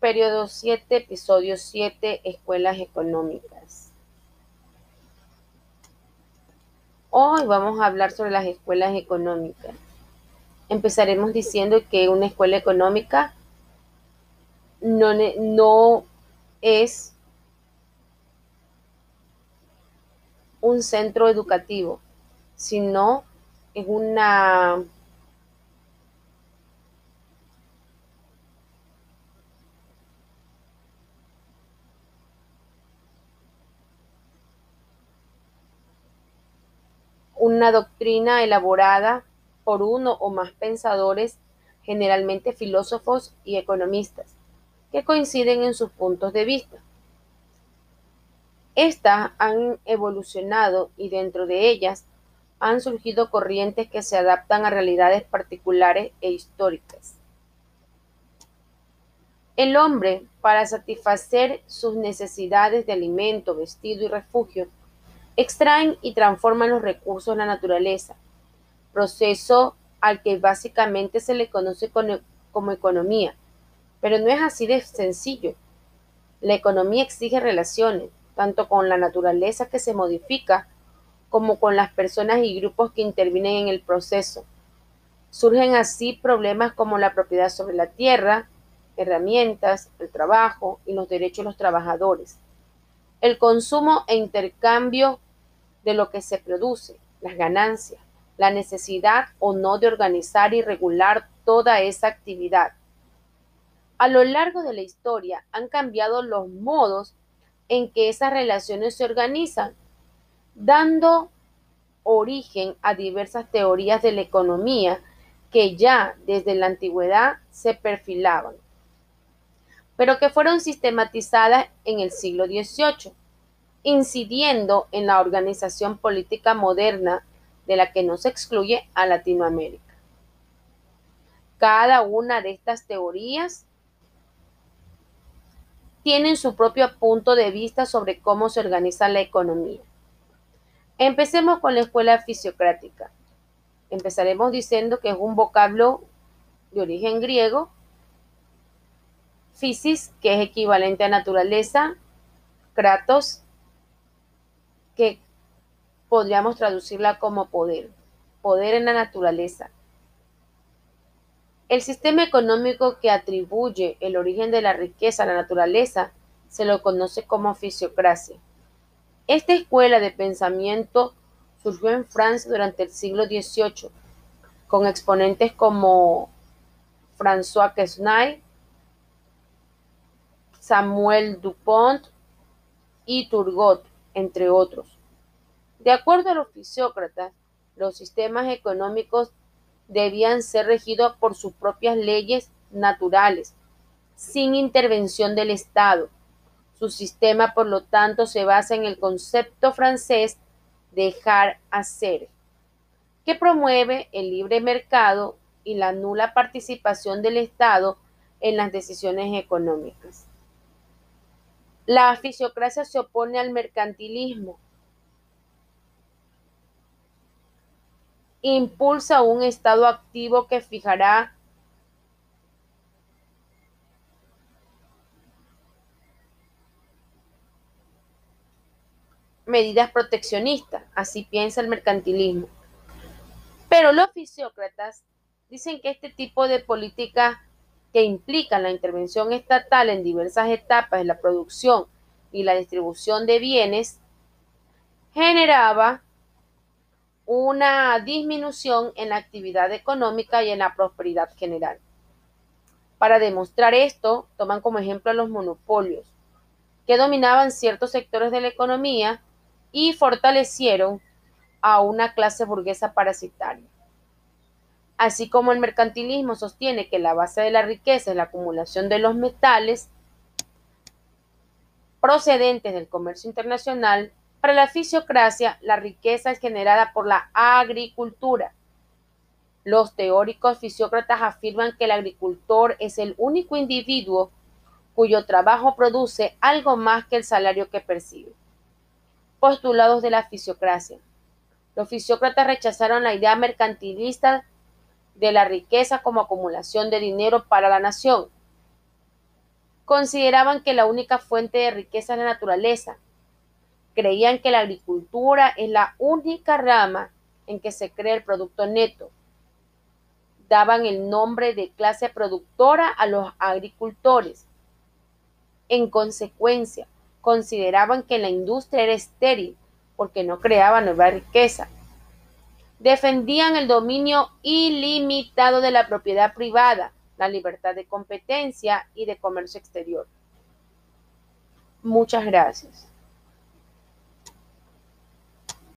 Periodo 7, episodio 7, escuelas económicas. Hoy vamos a hablar sobre las escuelas económicas. Empezaremos diciendo que una escuela económica no, no es un centro educativo, sino es una una doctrina elaborada por uno o más pensadores, generalmente filósofos y economistas, que coinciden en sus puntos de vista. Estas han evolucionado y dentro de ellas han surgido corrientes que se adaptan a realidades particulares e históricas. El hombre, para satisfacer sus necesidades de alimento, vestido y refugio, extraen y transforman los recursos de la naturaleza, proceso al que básicamente se le conoce como economía. Pero no es así de sencillo. La economía exige relaciones, tanto con la naturaleza que se modifica como con las personas y grupos que intervienen en el proceso. Surgen así problemas como la propiedad sobre la tierra, herramientas, el trabajo y los derechos de los trabajadores el consumo e intercambio de lo que se produce, las ganancias, la necesidad o no de organizar y regular toda esa actividad. A lo largo de la historia han cambiado los modos en que esas relaciones se organizan, dando origen a diversas teorías de la economía que ya desde la antigüedad se perfilaban pero que fueron sistematizadas en el siglo XVIII, incidiendo en la organización política moderna de la que no se excluye a Latinoamérica. Cada una de estas teorías tienen su propio punto de vista sobre cómo se organiza la economía. Empecemos con la escuela fisiocrática. Empezaremos diciendo que es un vocablo de origen griego Que es equivalente a naturaleza, Kratos, que podríamos traducirla como poder, poder en la naturaleza. El sistema económico que atribuye el origen de la riqueza a la naturaleza se lo conoce como fisiocracia. Esta escuela de pensamiento surgió en Francia durante el siglo XVIII, con exponentes como François Quesnay, Samuel Dupont y Turgot, entre otros. De acuerdo a los fisiócratas, los sistemas económicos debían ser regidos por sus propias leyes naturales, sin intervención del Estado. Su sistema, por lo tanto, se basa en el concepto francés dejar hacer, que promueve el libre mercado y la nula participación del Estado en las decisiones económicas. La fisiocracia se opone al mercantilismo. Impulsa un Estado activo que fijará medidas proteccionistas. Así piensa el mercantilismo. Pero los fisiócratas dicen que este tipo de política que implican la intervención estatal en diversas etapas de la producción y la distribución de bienes, generaba una disminución en la actividad económica y en la prosperidad general. Para demostrar esto, toman como ejemplo los monopolios, que dominaban ciertos sectores de la economía y fortalecieron a una clase burguesa parasitaria. Así como el mercantilismo sostiene que la base de la riqueza es la acumulación de los metales procedentes del comercio internacional, para la fisiocracia la riqueza es generada por la agricultura. Los teóricos fisiócratas afirman que el agricultor es el único individuo cuyo trabajo produce algo más que el salario que percibe. Postulados de la fisiocracia. Los fisiócratas rechazaron la idea mercantilista de la riqueza como acumulación de dinero para la nación. consideraban que la única fuente de riqueza es la naturaleza. Creían que la agricultura es la única rama en que se crea el producto neto. Daban el nombre de clase productora a los agricultores. En consecuencia, consideraban que la industria era estéril porque no creaba nueva riqueza. Defendían el dominio ilimitado de la propiedad privada, la libertad de competencia y de comercio exterior. Muchas gracias.